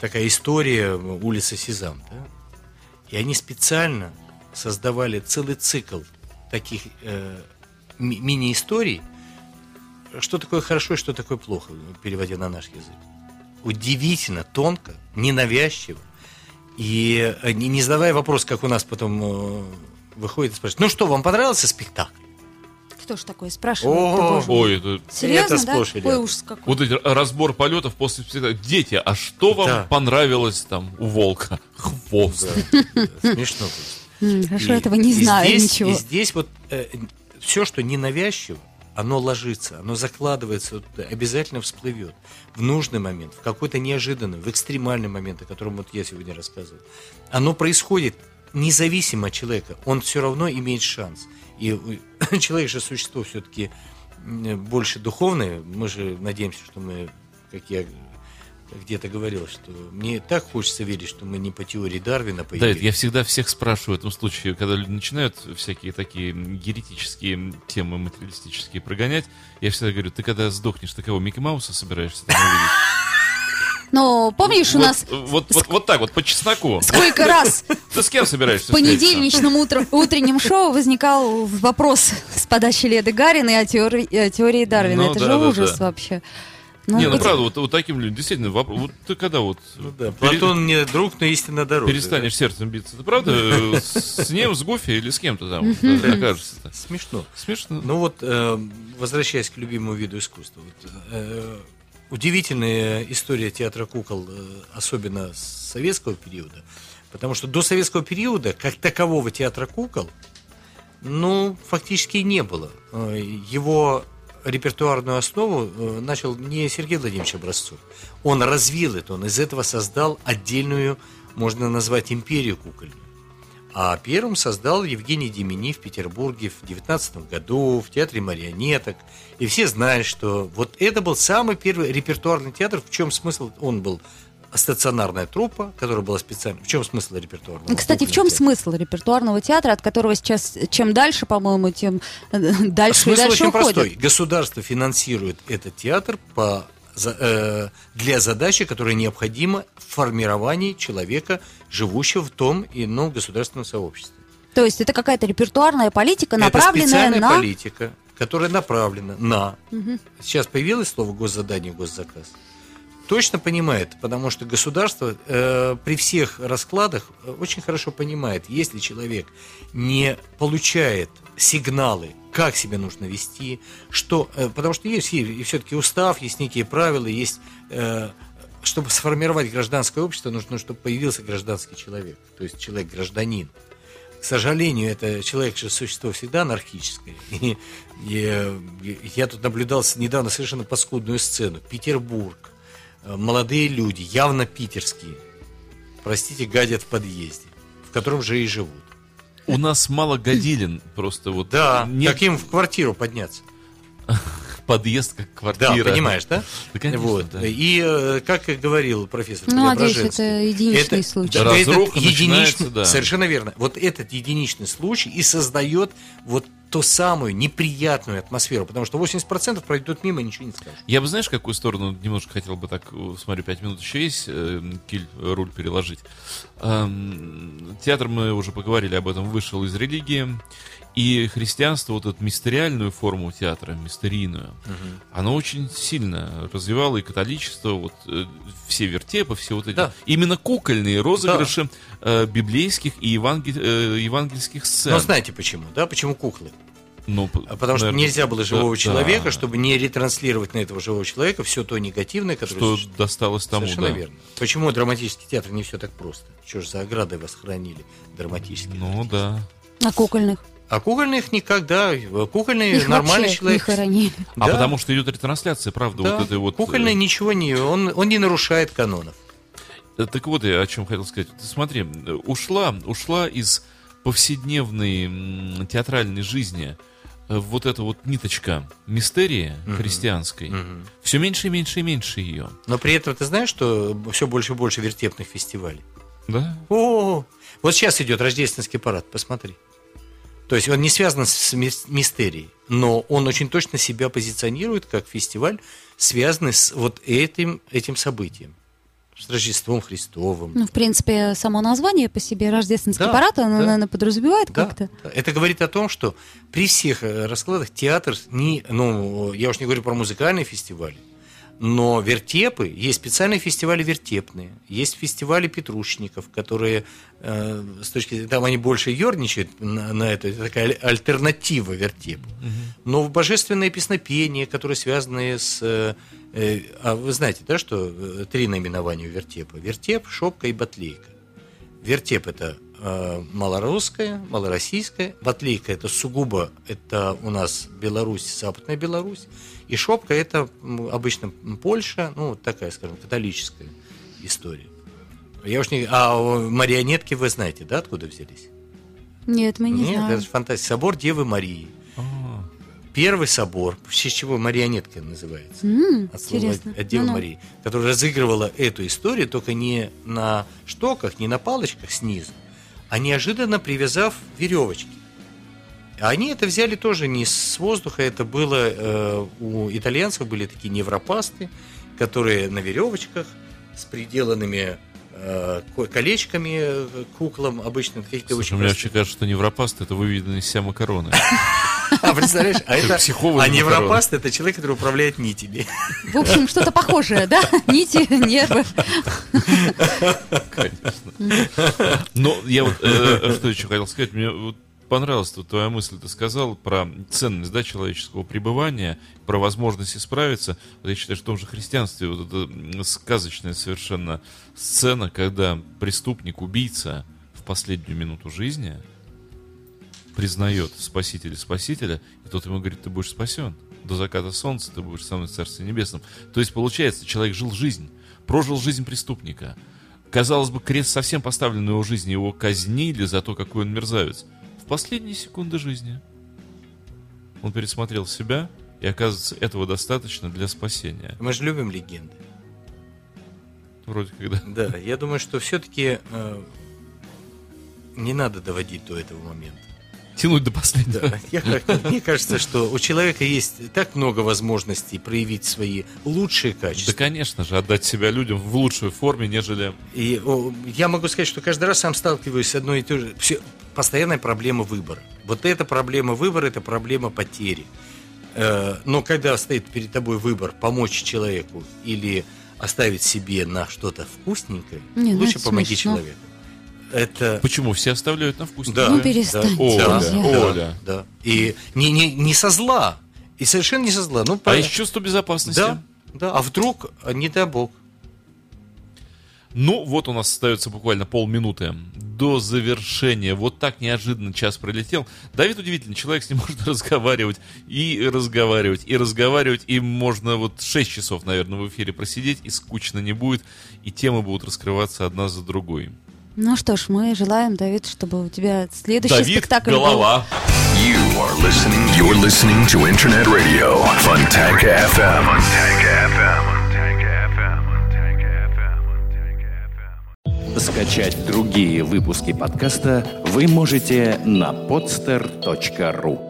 такая история улицы Сезам, да? И они специально создавали целый цикл таких э, ми- мини-историй, что такое хорошо и что такое плохо, переводя на наш язык. Удивительно, тонко, ненавязчиво. И э, не, не задавая вопрос, как у нас потом э, выходит и спрашивает, ну что, вам понравился спектакль? Кто ж такое спрашивает? О, мой. Ой, это... Серьезно, это да? сплошь Какой рядом. ужас какой. Вот эти разбор полетов после спектакля. Дети, а что вам Да. понравилось там у волка? Хвост. Да, смешно просто. М, Хорошо, этого не знаю ничего. И здесь вот все, что ненавязчиво, оно ложится, оно закладывается, обязательно всплывет в нужный момент, в какой-то неожиданный, в экстремальный момент, о котором вот я сегодня рассказывал. Оно происходит независимо от человека, он все равно имеет шанс. И человек же существо все-таки больше духовное, мы же надеемся, что мы, как я где-то говорил, что мне так хочется верить, что мы не по теории Дарвина Да, появились. это я всегда всех спрашиваю в этом случае, когда люди начинают всякие такие геретические темы материалистические прогонять, я всегда говорю, ты когда сдохнешь, ты кого, Микки Мауса собираешься там увидеть? Но помнишь, у Вот- нас Вот, вот, вот так вот, по чесноку. сколько раз Ты с кем собираешься в понедельничном утро- утреннем шоу возникал вопрос с подачи Леды Гариной о теории, о теории Дарвина. Ну Это да, же да, ужас да. вообще. Не, ну хоть- правда, вот, вот таким людям, действительно, воп- вот ты когда вот Ну да, пере- Платон не друг, но истинно дорога. перестанешь сердцем биться, ты правда с ним, с Гуфи или с кем-то там вот, окажешься-то? Смешно. Смешно. Ну вот, э, возвращаясь к любимому виду искусства. э, удивительная история театра кукол, э, особенно с советского периода. Потому что до советского периода, как такового театра кукол, ну, фактически и не было. Его репертуарную основу э, начал не Сергей Владимирович Образцов. Он развил это, он из этого создал отдельную, можно назвать, империю кукольную. А первым создал Евгений Демини в Петербурге в 19 году в театре марионеток. И все знают, что вот это был самый первый репертуарный театр. В чем смысл? Он был стационарная труппа, которая была специально... В чем смысл репертуарного? Кстати, в чем театра? смысл репертуарного театра, от которого сейчас чем дальше, по-моему, тем э, дальше и Смысл дальше очень простой. уходит? Государство финансирует этот театр по, э, для задачи, которая необходима в формировании человека, живущего в том или ином государственном сообществе. То есть это какая-то репертуарная политика, Это направленная специальная на... политика, которая направлена на... Сейчас появилось слово госзадание, госзаказ. Точно понимает, потому что государство э, при всех раскладах э, очень хорошо понимает, если человек не получает сигналы, как себя нужно вести, что, э, потому что есть и все-таки устав, есть некие правила, есть, э, чтобы сформировать гражданское общество, нужно, чтобы появился гражданский человек, то есть человек-гражданин. К сожалению, это человек же существо всегда анархическое. И, и, э, я тут наблюдал недавно совершенно паскудную сцену. Петербург. Э, Молодые люди, явно питерские, простите, гадят в подъезде, в котором же и живут. У нас мало годилин, просто вот Да, нет как им в квартиру подняться. подъезд как Да, квартира. понимаешь, да? Да, конечно, вот. да. И, э, как и говорил профессор Ну, надеюсь, это единичный это- случай. да, этот единичный, да. Совершенно верно. Вот этот единичный случай и создает вот ту самую неприятную атмосферу, потому что 80% пройдут мимо ничего не скажут. Я бы, знаешь, какую сторону немножко хотел бы так, смотрю, пять минут еще есть, э, киль, э, руль переложить. Эм, театр, мы уже поговорили об этом, вышел из религии, и христианство, вот эту мистериальную форму театра, мистерийную, оно очень сильно развивало и католичество, вот э, все вертепы, все вот эти, Да. именно кукольные розыгрыши э, библейских и евангель- э, евангельских сцен. Но знаете почему, да? Почему куклы? Ну, А Потому что наверное, нельзя было живого да, человека, да, чтобы не ретранслировать на этого живого человека все то негативное, которое что досталось тому, Совершенно да. верно. Почему драматический театр не все так просто? Что ж за оградой вас хранили драматический? Ну да. А кукольных? А кукольных никогда. Кукольный Их нормальный человек. не хоронили. А Да. потому что идет ретрансляция, правда, Да. вот этой вот. Кукольный э, ничего не... Он, он не нарушает канонов. э, Так вот, я о чем хотел сказать. Ты смотри, э, ушла, ушла из повседневной театральной жизни э, вот эта вот ниточка мистерии христианской. Все меньше и меньше и меньше ее. Но при этом ты знаешь, что все больше и больше вертепных фестивалей? Да? О, вот сейчас идет рождественский парад, посмотри. То есть он не связан с мис- мистерией, но он очень точно себя позиционирует как фестиваль, связанный с вот этим, этим событием. С Рождеством Христовым. Ну, в принципе, само название по себе рождественский Да, парад, оно, да. наверное, подразумевает Да, как-то. да. Это говорит о том, что при всех э, раскладах театр, не, ну, я уж не говорю про музыкальные фестивали, но вертепы, есть специальные фестивали вертепные, есть фестивали петрушников, которые э, с точки там они больше ерничают на, на это, это такая аль- альтернатива вертепу. Но в божественное песнопение, которые связаны с... э, э, а вы знаете, да, что э, три наименования у вертепа? Вертеп, шопка и батлейка. Вертеп это малорусская, малороссийская, батлейка это сугубо это у нас Беларусь, Западная Беларусь, и шопка это обычно Польша, ну вот такая, скажем, католическая история. Я уж не, а марионетки вы знаете, да, откуда взялись? Нет, мы не Нет, знаем. это же фантастика. Собор Девы Марии. А, Первый собор, в честь чего марионетка называется. М, от слова интересно. от Девы Ну-ну. Марии, которая разыгрывала эту историю только не на штоках, не на палочках снизу, а неожиданно привязав веревочки. Они это взяли тоже не с воздуха, это было э, у итальянцев были такие невропасты, которые на веревочках с приделанными э, ко- колечками э, куклам обычно Слушай, очень мне простых. вообще кажется, что невропаст это выведенный из себя макароны. А представляешь, а это а невропаст это человек, который управляет нитями. В общем, что-то похожее, да? Нити, нервы. Конечно. Но я вот э, что еще хотел сказать, мне вот понравилась тут твоя мысль, ты сказал про ценность да, человеческого пребывания, про возможность исправиться. Вот я считаю, что в том же христианстве вот эта сказочная совершенно сцена, когда преступник, убийца в последнюю минуту жизни признает спасителя спасителя, и тот ему говорит, ты будешь спасен. До заката солнца ты будешь со мной в Царстве Небесном. То есть, получается, человек жил жизнь, прожил жизнь преступника. Казалось бы, крест совсем поставлен на его жизни, его казнили за то, какой он мерзавец. В последние секунды жизни он пересмотрел себя, и оказывается, этого достаточно для спасения. Мы же любим легенды. Вроде когда. Да, я думаю, что все-таки не надо доводить до этого момента. Тянуть до последнего. Да, я мне кажется, что у человека есть так много возможностей проявить свои лучшие Да, качества. конечно же, отдать себя людям в лучшей форме, нежели... И о, я могу сказать, что каждый раз сам сталкиваюсь с одной и той же... все- постоянная проблема выбора. Вот эта проблема выбора, это проблема потери. Э, Но когда стоит перед тобой выбор помочь человеку или оставить себе на что-то вкусненькое, Не, ну лучше помоги смешно. человеку. Это Почему? Все оставляют на вкусе. Да, Ну, перестаньте, Оля, друзья. Оля. Да. И не, не, не со зла. И совершенно не со зла. Ну, А по- из чувства безопасности? да, да. А вдруг, а не дай бог. Ну, вот у нас остается буквально полминуты до завершения. Вот так неожиданно час пролетел. Давид удивительный человек, с ним можно разговаривать и разговаривать, и разговаривать, и можно вот 6 часов, наверное, в эфире просидеть, и скучно не будет, и темы будут раскрываться одна за другой. Ну что ж, мы желаем, Давид, чтобы у тебя следующий Давид, спектакль был. голова. You are listening. You're listening to Internet Radio FM. FM. Скачать другие выпуски подкаста вы можете на podster.ru.